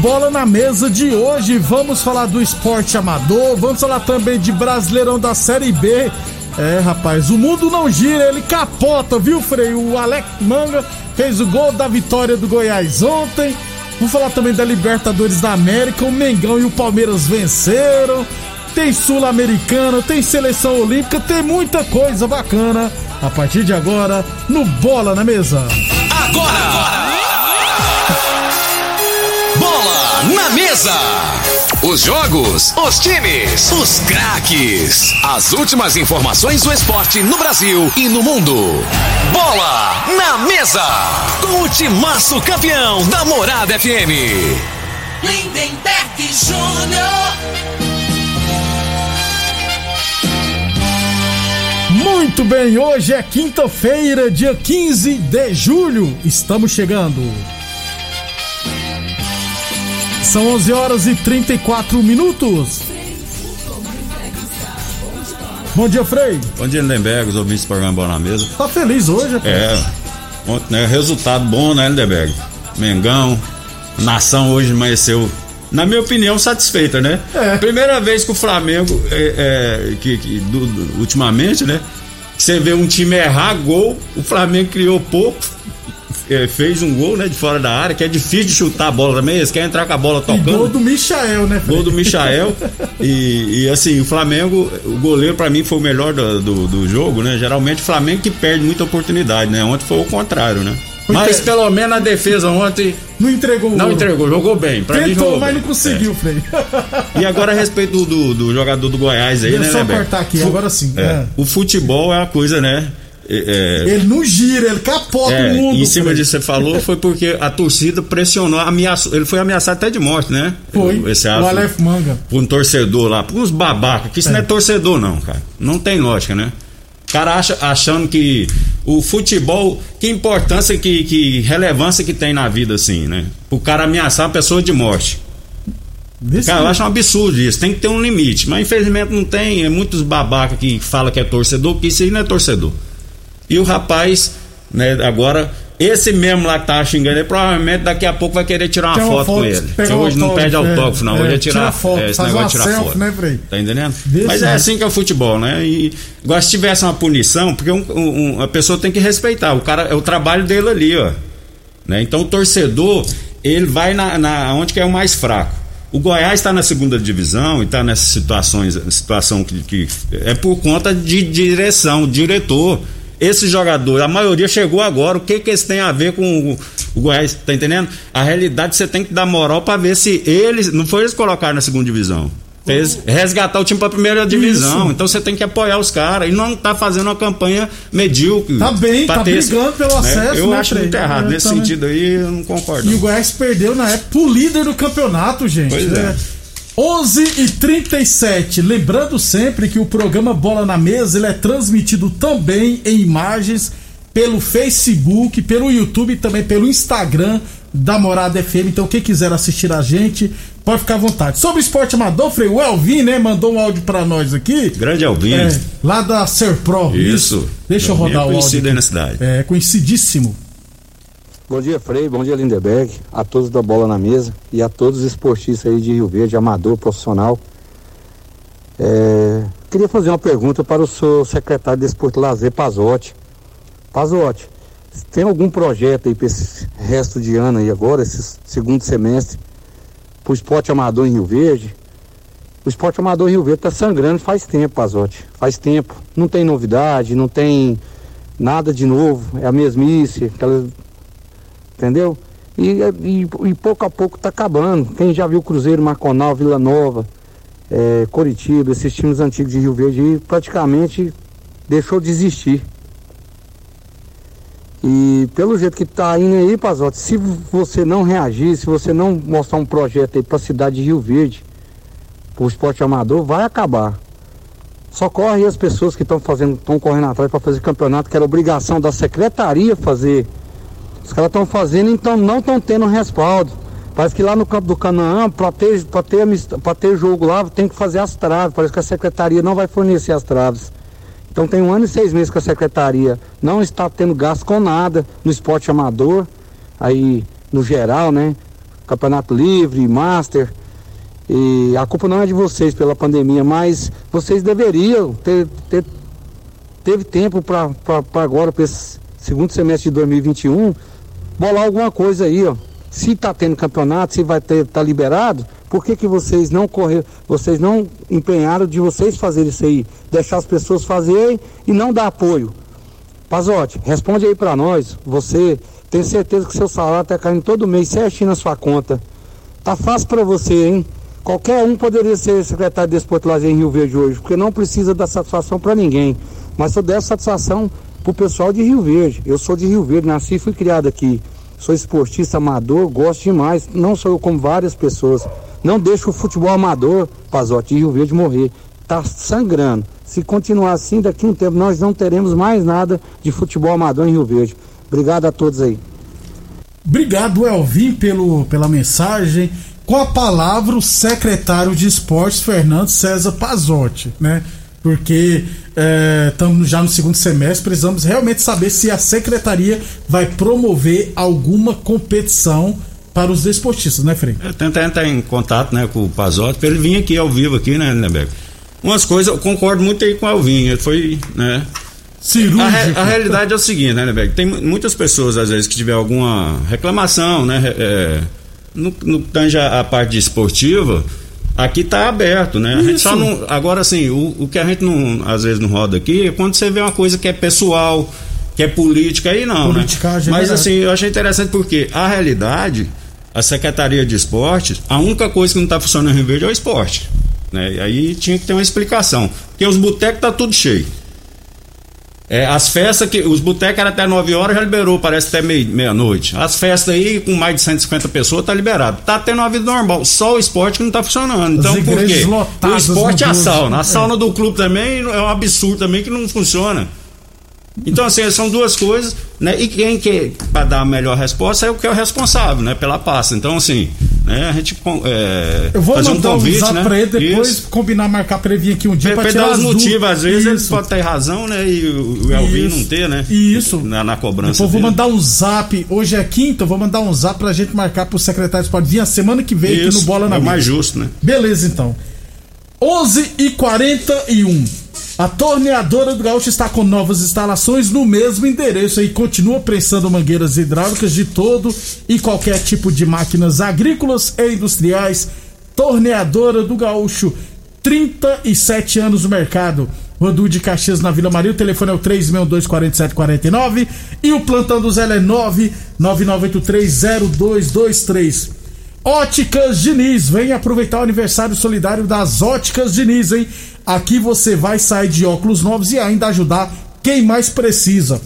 Bola na Mesa de hoje, vamos falar do esporte amador, vamos falar também de Brasileirão da Série B. É, rapaz, o mundo não gira, ele capota, viu, Frei? O Alex Manga fez o gol da vitória do Goiás ontem. Vamos falar também da Libertadores da América. O Mengão e o Palmeiras venceram. Tem Sul-Americana, tem seleção olímpica, tem muita coisa bacana. A partir de agora, no Bola na Mesa. Agora! agora. Na Mesa! Os jogos, os times, os craques. As últimas informações do esporte no Brasil e no mundo. Bola na mesa. Com o timaço campeão da Morada FM. Lindenberg Júnior. Muito bem, hoje é quinta-feira, dia 15 de julho. Estamos chegando. São 11 horas e 34 minutos. Bom dia, Frei. Bom dia, Lindenberg, os ouvintes do programa na Mesa. Tá feliz hoje, rapaz? É. Ontem, né, resultado bom, né, Lindenberg? Mengão, nação hoje amanheceu, na minha opinião, satisfeita, né? É. Primeira vez que o Flamengo, é, é, que, que do, do, ultimamente, né? Você vê um time errar gol, o Flamengo criou pouco, é, fez um gol, né, de fora da área, que é difícil de chutar a bola também, eles querem entrar com a bola tocando. E gol do Michael, né? Gol do Michael. e, e, assim, o Flamengo, o goleiro para mim foi o melhor do, do, do, jogo, né? Geralmente o Flamengo que perde muita oportunidade, né? Ontem foi o contrário, né? Mas pelo menos a defesa ontem. Não entregou Não entregou, jogou bem. Pra Tentou, mim jogou mas bem. não conseguiu, é. Frei. E agora a respeito do, do, do jogador do Goiás aí, Deixa né, só cortar aqui, agora sim. É. É. O futebol é uma coisa, né? É, é, ele não gira, ele capota é, o mundo. Em cima disso você falou, foi porque a torcida pressionou, ameaçou, ele foi ameaçado até de morte, né? Foi. Esse o Aleph Manga. Por um torcedor lá, por uns babacas, que isso é. não é torcedor, não, cara. Não tem lógica, né? O cara acha, achando que o futebol, que importância, que, que relevância que tem na vida, assim, né? O cara ameaçar uma pessoa de morte. cara, eu acho um absurdo isso, tem que ter um limite. Mas infelizmente não tem, é muitos babacas que falam que é torcedor, que isso aí não é torcedor. E o rapaz, né, agora, esse mesmo lá que tá xingando, ele provavelmente daqui a pouco vai querer tirar uma, foto, foto, com ele. Porque hoje não perde autógrafo, não. É, hoje é tirar tira foto. É, esse negócio de tirar selfie, foto. Né, Frei? Tá entendendo? Mas é assim que é o futebol, né? E agora, se tivesse uma punição, porque um, um, a pessoa tem que respeitar. O cara, é o trabalho dele ali, ó. Né? Então o torcedor, ele vai na, na onde que é o mais fraco. O Goiás está na segunda divisão e está nessas situações, situação que, que é por conta de direção, diretor esse jogador, a maioria chegou agora. O que que eles têm a ver com o, o Goiás? Tá entendendo? A realidade você tem que dar moral para ver se eles. Não foi eles colocar na segunda divisão. Fez resgatar o time para primeira divisão. Isso. Então você tem que apoiar os caras e não tá fazendo uma campanha medíocre. Tá bem, tá brigando pelo né? acesso. Eu né, acho muito errado. É, Nesse também. sentido aí, eu não concordo. E o Goiás perdeu na época o líder do campeonato, gente. Pois é. é. 11 e 37 Lembrando sempre que o programa Bola na Mesa ele é transmitido também em imagens pelo Facebook, pelo YouTube e também pelo Instagram da Morada FM. Então, quem quiser assistir a gente, pode ficar à vontade. Sobre esporte amador, Frei, o Elvin, né, mandou um áudio para nós aqui. Grande Elvin. É, lá da Serpro. Isso. isso. Deixa eu rodar o áudio. aí na cidade. É, conhecidíssimo. Bom dia, Frei. Bom dia, Lindeberg. A todos da Bola na Mesa e a todos os esportistas aí de Rio Verde, amador, profissional. É, queria fazer uma pergunta para o seu secretário de Esporte Lazer, Pazotti. Pazotti, tem algum projeto aí para esse resto de ano aí agora, esse segundo semestre, para o esporte amador em Rio Verde? O esporte amador Rio Verde está sangrando faz tempo, Pazotti. Faz tempo. Não tem novidade, não tem nada de novo. É a mesmice, aquela... entendeu? E, e, e pouco a pouco está acabando. Quem já viu Cruzeiro, Marconal, Vila Nova, é, Coritiba, esses times antigos de Rio Verde, praticamente deixou de existir. E pelo jeito que está indo aí, Pazotti, se você não reagir, se você não mostrar um projeto aí para a cidade de Rio Verde, para o esporte amador, vai acabar. Socorre as pessoas que estão fazendo, estão correndo atrás para fazer campeonato, que era obrigação da secretaria fazer. Os caras estão fazendo, então não estão tendo respaldo. Parece que lá no campo do Canaã, para ter, ter, ter jogo lá, tem que fazer as traves. Parece que a secretaria não vai fornecer as traves. Então tem um ano e seis meses que a secretaria não está tendo gasto com nada no esporte amador, aí no geral, né? Campeonato Livre, Master. E a culpa não é de vocês pela pandemia, mas vocês deveriam ter, ter teve tempo para agora, para esse segundo semestre de 2021, bolar alguma coisa aí, ó. Se está tendo campeonato, se vai ter, tá liberado, por que, que vocês não correram, vocês não empenharam de vocês fazerem isso aí? Deixar as pessoas fazerem e não dar apoio. Pazote, responde aí para nós. Você tem certeza que seu salário está caindo todo mês certinho na sua conta. Tá fácil para você, hein? Qualquer um poderia ser secretário de Esporte Lazer em Rio Verde hoje, porque não precisa dar satisfação para ninguém. Mas eu der satisfação pro pessoal de Rio Verde. Eu sou de Rio Verde, nasci e fui criado aqui. Sou esportista amador, gosto demais. Não sou eu como várias pessoas. Não deixa o futebol amador, Pazote, de Rio Verde morrer. Está sangrando. Se continuar assim, daqui a um tempo nós não teremos mais nada de futebol amador em Rio Verde. Obrigado a todos aí. Obrigado, Elvin, pelo, pela mensagem. Com a palavra, o secretário de esportes, Fernando César Pazotti, né? Porque estamos é, já no segundo semestre, precisamos realmente saber se a secretaria vai promover alguma competição para os desportistas, né, Frei? Eu tentei entrar em contato né, com o Pazotti para ele vir aqui ao vivo aqui, né, Lindeberg? Umas coisas, eu concordo muito aí com o Alvin, ele foi, né? Cirúrgico. A, a, realidade é o seguinte, né, Lindeberg? Tem muitas pessoas, às vezes, que tiver alguma reclamação, né? É, no, no tange a, a parte esportiva, aqui está aberto, né? A gente só não. Agora, assim, o, o que a gente não, às vezes não roda aqui é quando você vê uma coisa que é pessoal, que é política, aí não. Né? Mas, assim, eu achei interessante porque a realidade a Secretaria de Esportes, a única coisa que não está funcionando em Rio Verde é o esporte. Né? E aí tinha que ter uma explicação. Porque os botecos tá tudo cheio. É, as festas que. Os botecos eram até 9 horas, já liberou, parece até meia-noite. As festas aí, com mais de 150 pessoas, tá liberado. Tá tendo uma vida normal. Só o esporte que não tá funcionando. Então, por quê? O esporte é a sauna. A sauna é. do clube também é um absurdo também que não funciona. Então, assim, são duas coisas, né? E quem quer para dar a melhor resposta é o que é o responsável, né? Pela pasta. Então, assim, né? A gente é, Eu vou fazer um convite, um né? pra ele depois Isso. combinar, marcar pra ele vir aqui um dia para tirar os motivos, às vezes Isso. ele pode ter razão, né? E o, o Elvin não ter, né? Isso. Na, na cobrança. Depois vou mandar um zap. Hoje é quinta, vou mandar um zap pra gente marcar pro secretário de esporte vir a semana que vem Isso. aqui no Bola na É mais justo, né? Beleza, então. 11 e 41 a torneadora do Gaúcho está com novas instalações no mesmo endereço e continua prensando mangueiras hidráulicas de todo e qualquer tipo de máquinas agrícolas e industriais. Torneadora do Gaúcho, 37 anos no mercado. Rodu de Caxias na Vila Maria, o telefone é o 3624749 e o plantão do Zé é 999830223. Óticas Diniz, vem aproveitar o aniversário solidário das Óticas Diniz, hein? Aqui você vai sair de óculos novos e ainda ajudar quem mais precisa.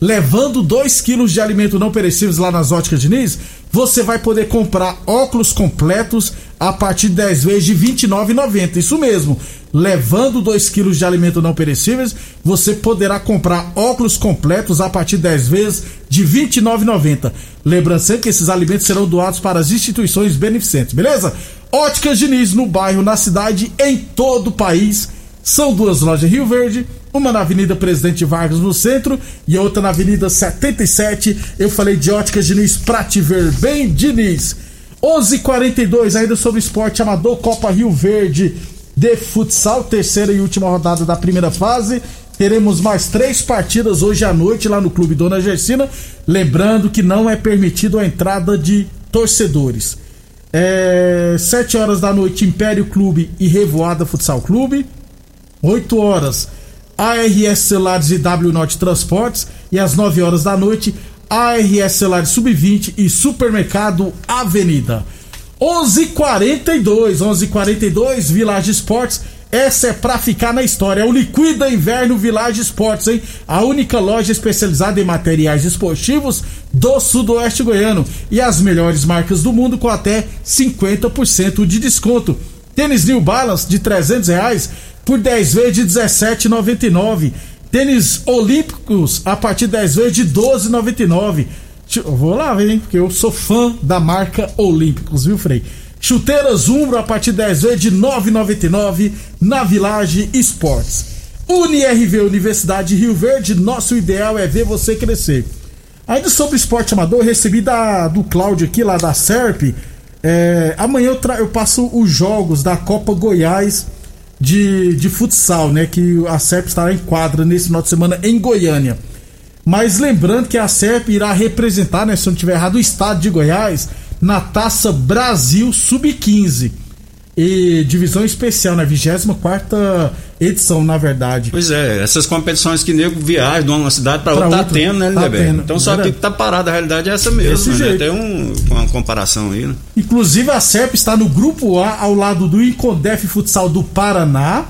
Levando 2 quilos de alimento não perecíveis lá nas óticas Diniz, você vai poder comprar óculos completos a partir de 10 vezes de R$ 29,90. Isso mesmo. Levando 2 quilos de alimento não perecíveis, você poderá comprar óculos completos a partir de 10 vezes de R$ 29,90. Lembrando que esses alimentos serão doados para as instituições beneficentes, beleza? Óticas Diniz no bairro, na cidade, em todo o país. São duas lojas em Rio Verde, uma na Avenida Presidente Vargas no centro e outra na Avenida 77. Eu falei de Óticas Diniz pra te ver bem, Diniz. 11:42 ainda sobre esporte amador Copa Rio Verde de futsal, terceira e última rodada da primeira fase. Teremos mais três partidas hoje à noite lá no Clube Dona Gersina. Lembrando que não é permitido a entrada de torcedores. É, 7 horas da noite, Império Clube e Revoada Futsal Clube. 8 horas, ARS Celulares e W Norte Transportes. E às 9 horas da noite, ARS Celulares Sub-20 e Supermercado Avenida. 11:42, 11:42 Village Esportes. Essa é pra ficar na história. É o Liquida Inverno Village Esportes, hein? A única loja especializada em materiais esportivos do Sudoeste Goiano. E as melhores marcas do mundo com até 50% de desconto. Tênis New Balance de 300 reais por 10 vezes de 17,99. Tênis Olímpicos a partir de 10 vezes de 12,99. Eu vou lá, hein? Porque eu sou fã da marca Olímpicos, viu, Frei? Chuteiras Umbro a partir de 10 vezes de 9,99 na Village Esportes. UniRV Universidade de Rio Verde, nosso ideal é ver você crescer. Ainda sobre esporte amador, recebi da, do Cláudio aqui, lá da SERP. É, amanhã eu, eu passo os jogos da Copa Goiás de, de futsal, né? Que a SERP estará em quadra nesse final de semana em Goiânia. Mas lembrando que a SERP irá representar, né, se eu não estiver errado, o estado de Goiás na Taça Brasil Sub-15. E divisão especial, na né, 24 edição, na verdade. Pois é, essas competições que nego viaja de uma cidade para outra, tá tendo, né, tá tendo. Então só que tá parado, a realidade é essa mesmo. Né? jeito. Tem um, uma comparação aí, né? Inclusive a CEP está no grupo A, ao lado do Incondef Futsal do Paraná,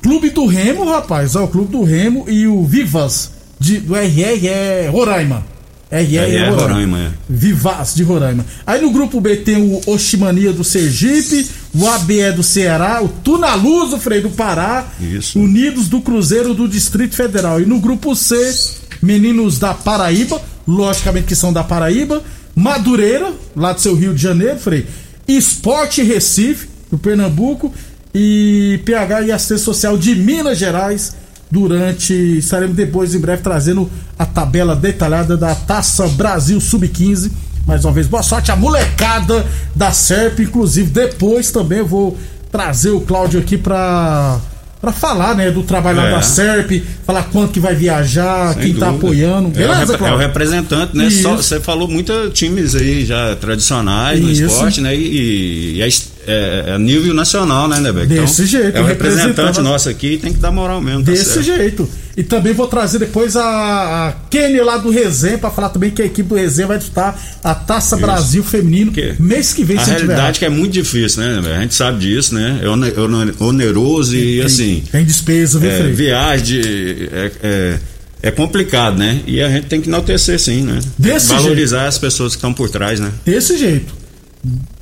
Clube do Remo, rapaz, ó, o Clube do Remo e o Vivas de, do RR é Roraima. RR é, Roraima. Roraima é. Vivaz de Roraima. Aí no grupo B tem o Oximania do Sergipe, o ABE do Ceará, o Tunaluso Freio do Pará, Isso. Unidos do Cruzeiro do Distrito Federal. E no grupo C, Meninos da Paraíba, logicamente que são da Paraíba, Madureira, lá do seu Rio de Janeiro, Frei, Esporte Recife, do Pernambuco, e PH e Assistência Social de Minas Gerais durante. Estaremos depois em breve trazendo a tabela detalhada da Taça Brasil Sub-15. Mais uma vez, boa sorte a molecada da SERP. Inclusive, depois também eu vou trazer o Cláudio aqui para para falar, né, do trabalho é. da SERP, falar quanto que vai viajar, Sem quem tá dúvida. tá apoiando. Beleza, é, o, é o representante, né? Só, você falou muitos times aí já tradicionais Isso. no esporte, né? E, e é, é, é, nível nacional, né, Nebeck? Desse então, jeito. É o representante nosso aqui tem que dar moral mesmo. Tá Desse jeito. E também vou trazer depois a, a Kenny lá do Resenha para falar também que a equipe do Resenha vai disputar a Taça Isso. Brasil Feminino que mês que vem. A realidade é que é muito difícil, né? A gente sabe disso, né? É oneroso e tem, assim. Tem despesa, viu, é, Viagem, de, é, é, é, complicado, né? E a gente tem que enaltecer sim, né? Desse Valorizar jeito. as pessoas que estão por trás, né? Desse jeito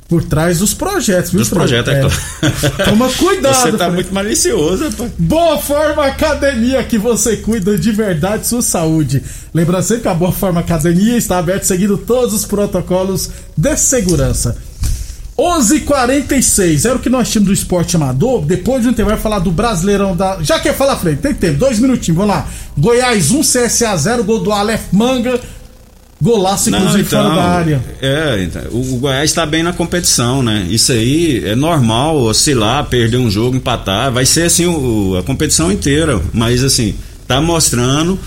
por trás dos projetos, viu? Dos projetos, é, é claro. Toma cuidado. Você tá muito malicioso, rapaz. Boa Forma Academia, que você cuida de verdade sua saúde. Lembrando sempre que a Boa Forma Academia está aberta seguindo todos os protocolos de segurança. 11:46 era o que nós tínhamos do esporte amador. Depois de um tempo vai falar do Brasileirão da. Já quer falar frente? Tem tempo, dois minutinhos, vamos lá. Goiás 1, CSA 0, gol do Aleph Manga. Golaço, inclusive, então, fora da área. É, então, o Goiás está bem na competição, né? Isso aí é normal, oscilar, perder um jogo, empatar. Vai ser assim o, a competição inteira. Mas assim, tá mostrando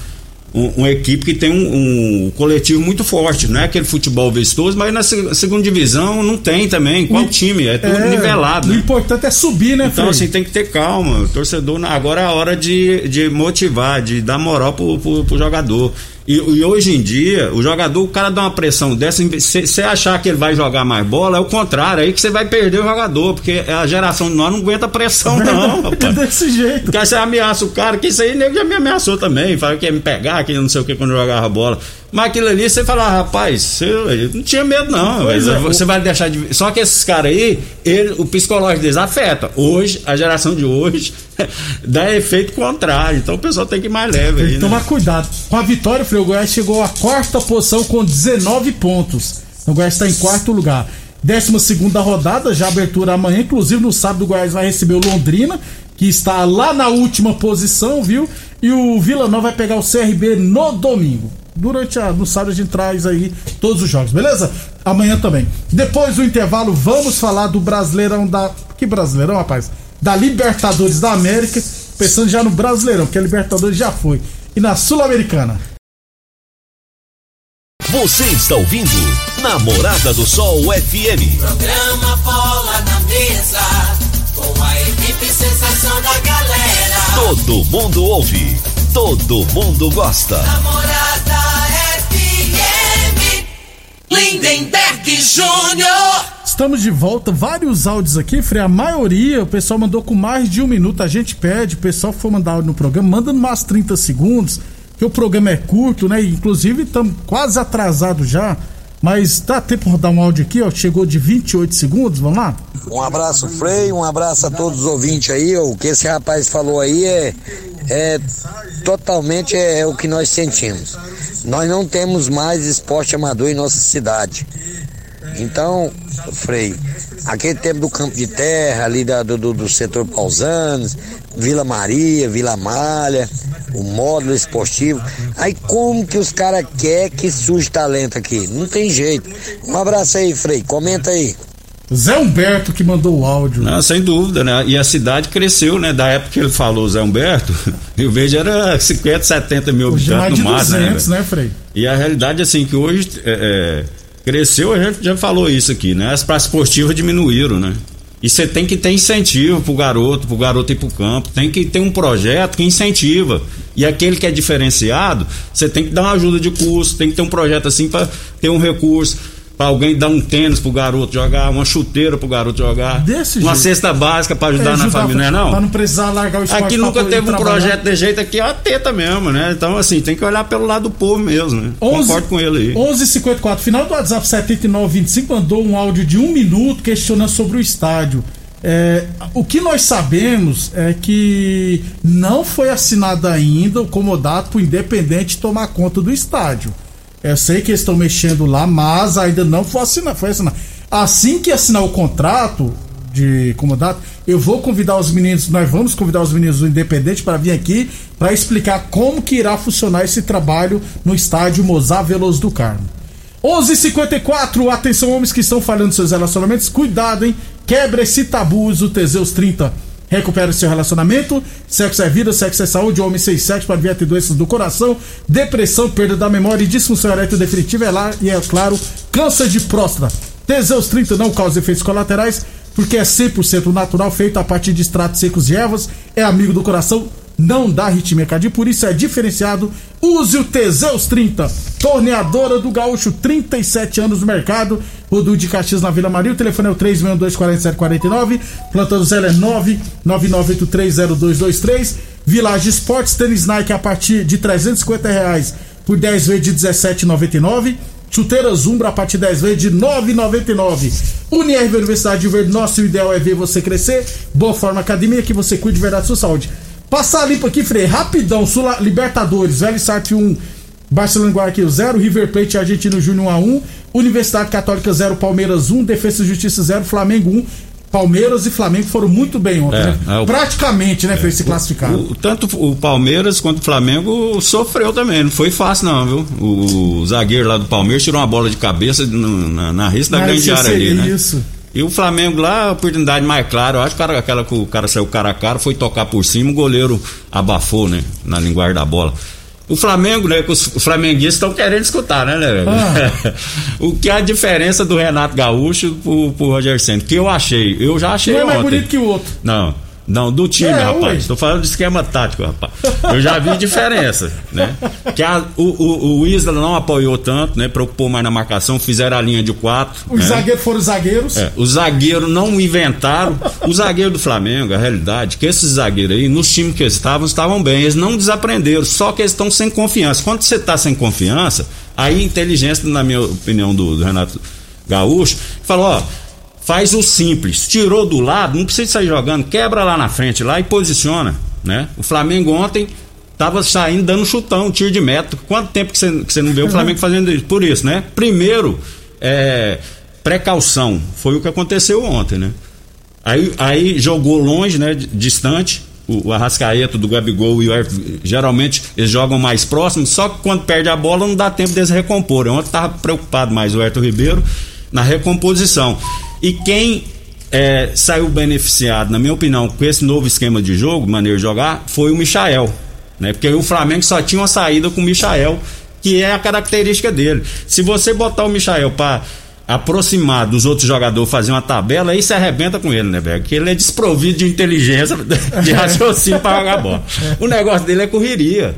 um, uma equipe que tem um, um, coletivo muito forte. Não é aquele futebol vistoso, mas na segunda divisão não tem também. Qual o, time? É tudo é, nivelado. O né? importante é subir, né, Então, assim, tem que ter calma. O torcedor, agora é a hora de, de motivar, de dar moral pro, pro, pro jogador. E, e, hoje em dia, o jogador, o cara dá uma pressão dessa, se você achar que ele vai jogar mais bola, é o contrário, é aí que você vai perder o jogador, porque a geração de nós não aguenta pressão, não. Rapaz. Desse jeito. Porque você ameaça o cara, que isso aí nego já me ameaçou também, fala que ia me pegar, que não sei o que quando jogava bola. Mas aquilo ali, você fala, ah, rapaz, você não tinha medo, não. É, você vai deixar de. Só que esses caras aí, ele, o psicológico deles afeta. Hoje, a geração de hoje, dá efeito contrário. Então o pessoal tem que ir mais leve tem. Que né? tomar cuidado. Com a vitória, o Goiás chegou à quarta posição com 19 pontos. O Goiás está em quarto lugar. 12 segunda rodada, já abertura amanhã. Inclusive no sábado o Goiás vai receber o Londrina, que está lá na última posição, viu? E o Vila Nova vai pegar o CRB no domingo durante a no sábado a gente traz aí todos os jogos, beleza? Amanhã também. Depois do intervalo, vamos falar do Brasileirão da. Que Brasileirão, rapaz? Da Libertadores da América. Pensando já no Brasileirão, porque a Libertadores já foi. E na Sul-Americana. Você está ouvindo Namorada do Sol FM. Programa Bola na Mesa, com a equipe sensação da galera. Todo mundo ouve, todo mundo gosta. Namorada Lindenberg Júnior. Estamos de volta, vários áudios aqui, Frei. A maioria o pessoal mandou com mais de um minuto. A gente pede, o pessoal que for mandar áudio no programa, manda no mais 30 segundos que o programa é curto, né? Inclusive estamos quase atrasados já. Mas dá tempo de dar um áudio aqui, ó. Chegou de 28 segundos, vamos lá? Um abraço, Frei, um abraço a todos os ouvintes aí. O que esse rapaz falou aí é, é totalmente é, o que nós sentimos. Nós não temos mais esporte amador em nossa cidade. Então, Frei, aquele tempo do campo de terra, ali da, do, do, setor Pausanos, Vila Maria, Vila Malha, o módulo esportivo. Aí como que os caras querem que surge talento aqui? Não tem jeito. Um abraço aí, Frei, comenta aí. Zé Humberto que mandou o áudio. Não, sem dúvida, né? E a cidade cresceu, né? Da época que ele falou, Zé Humberto, eu vejo era 50, 70 mil Hoje habitantes no mais de mar, 200, né? né, Frei? E a realidade, assim, que hoje é, é, cresceu, a gente já falou isso aqui, né? As praças esportivas diminuíram, né? E você tem que ter incentivo pro garoto, pro garoto ir pro campo. Tem que ter um projeto que incentiva. E aquele que é diferenciado, você tem que dar uma ajuda de curso, tem que ter um projeto assim para ter um recurso. Pra alguém dar um tênis pro garoto jogar, uma chuteira pro garoto jogar, Desse uma jeito. cesta básica para ajudar É, na ajudar família, não é Pra não? não precisar largar o esporte Aqui nunca teve um projeto de jeito aqui, é a teta mesmo, né? Então, assim, tem que olhar pelo lado do povo mesmo, né? 11 Concordo com ele aí. 11:54 final do WhatsApp 7925 mandou um áudio de um minuto questionando sobre o estádio. É, o que nós sabemos é que não foi assinado ainda o comodato para o Independente tomar conta do estádio. Eu sei que eles estão mexendo lá, mas ainda não foi assinado. Foi assinado. Assim que assinar o contrato de comodato, eu vou convidar os meninos, nós vamos convidar os meninos do Independente para vir aqui para explicar como que irá funcionar esse trabalho no estádio Mozar Veloso do Carmo. 11:54 atenção homens que estão falhando seus relacionamentos, cuidado, hein? Quebra esse tabu, o Teseus 30. Recupera seu relacionamento, sexo é vida, sexo é saúde, homem sem sexo para vir ter doenças do coração, depressão, perda da memória e disfunção erétil definitiva é lá e é claro, câncer de próstata. Teseus 30 não causa efeitos colaterais, porque é 100% natural, feito a partir de extratos secos de ervas, é amigo do coração, não dá arritmia cardíaca, por isso é diferenciado. Use o Teseus 30, torneadora do Gaúcho, 37 anos no mercado. Rodu de Caxias na Vila Maria. O telefone é o 3624749. Plantão Zé é 999830223. Village Esportes, tênis Nike a partir de 350 reais por 10 vezes de 17,99. Chuteiras Umbra a partir de 10 vezes de 9,99. Unirv Universidade de Verde, nosso ideal é ver você crescer. Boa Forma Academia, que você cuide de verdade da sua saúde. Passar limpo aqui, Frei, rapidão. Sula, Libertadores, Velho Sart 1, Barcelona e Guayaquil 0, River Plate Argentino Júnior 1 a 1, Universidade Católica 0, Palmeiras 1, Defesa e Justiça 0, Flamengo 1. Palmeiras e Flamengo foram muito bem ontem, É, né? é, o- Praticamente, né, Frei, se classificaram. O- tanto o Palmeiras quanto o Flamengo sofreu também, não foi fácil não, viu? O, o zagueiro lá do Palmeiras tirou uma bola de cabeça no- na, na risca da Mas grande área ali, é né? isso. E o Flamengo lá, a oportunidade mais clara, eu acho que aquela que o cara saiu cara a cara, foi tocar por cima, o goleiro abafou, né? Na linguagem da bola. O Flamengo, né? Que os flamenguistas estão querendo escutar, né, né? Ah. o que é a diferença do Renato Gaúcho pro, pro Roger Senna? Que eu achei, eu já achei Um é mais bonito que o outro. Não, não, do time, É, rapaz. Tô falando de esquema tático, rapaz. Eu já vi diferença, né? Que a- o, o, o Isla não apoiou tanto, né? Preocupou mais na marcação, fizeram a linha de quatro. Os né? zagueiros foram os zagueiros. É, os zagueiros não inventaram. O zagueiro do Flamengo, a realidade, que esses zagueiros aí, nos times que eles estavam, estavam bem. Eles não desaprenderam, só que eles estão sem confiança. Quando você está sem confiança, aí a inteligência, na minha opinião, do, do Renato Gaúcho, falou: ó, faz o simples. Tirou do lado, não precisa sair jogando, quebra lá na frente lá e posiciona. né? O Flamengo ontem tava saindo dando chutão, tiro de meta. Quanto tempo que você, não vê o Flamengo fazendo isso? Por isso, né? Primeiro, é, precaução. Foi o que aconteceu ontem, né? Aí, aí jogou longe, né? Distante. O, o Arrascaeta do Gabigol e o Everton, geralmente eles jogam mais próximos, só que quando perde a bola não dá tempo deles recomporem. Ontem estava preocupado mais o Everton Ribeiro na recomposição. E quem é, saiu beneficiado, na minha opinião, com esse novo esquema de jogo, maneira de jogar, foi o Michael. Né? Porque o Flamengo só tinha uma saída com o Michael que é a característica dele. Se você botar o Michael para aproximar dos outros jogadores, fazer uma tabela, aí se arrebenta com ele, né, velho? Porque ele é desprovido de inteligência, de raciocínio para jogar bola. O negócio dele é correria.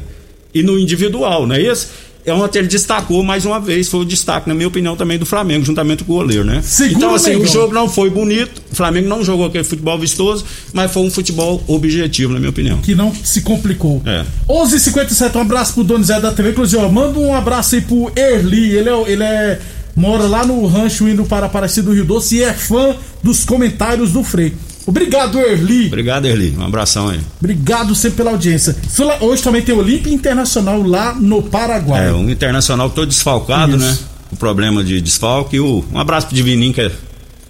E no individual, não é isso? É onde ele destacou mais uma vez, foi o destaque, na minha opinião, também do Flamengo, juntamente com o goleiro, né? Segura então, assim, o jogo não foi bonito, o Flamengo não jogou aquele futebol vistoso, mas foi um futebol objetivo, na minha opinião. Que não se complicou. É. 11h57, um abraço pro Donizete da TV. Inclusive, ó, manda um abraço aí pro Erli. Ele é, ele é. Mora lá no rancho indo para Aparecida do Rio Doce e é fã dos comentários do Frei. Obrigado, Erli. Obrigado, Erli. Um abração aí. Obrigado sempre pela audiência. Hoje também tem Olímpia Internacional lá no Paraguai. É, um internacional todo desfalcado, Isso. né? O problema de desfalque. O, um abraço pro Divininho, que é,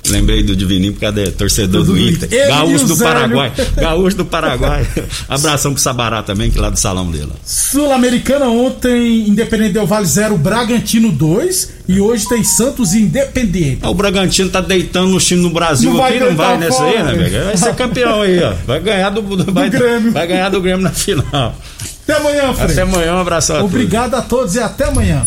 lembrei do Divininho, porque é torcedor Do do Inter. Ele Gaúcho do. Paraguai. Gaúcho do Paraguai. Abração pro Sabará também, que é lá do salão dele. Sul-Americana ontem, Independente Del Vale 0, Bragantino 2 e hoje tem Santos e Independiente. Ah, O Bragantino tá deitando no time no Brasil Não vai aqui, não vai nessa aí, fora, né, velho? Vai ser campeão aí, ó. Vai ganhar do, vai, Grêmio. Vai ganhar do Grêmio na final. Até amanhã, Frei. Até amanhã, um abração a todos. Obrigado a todos e até amanhã.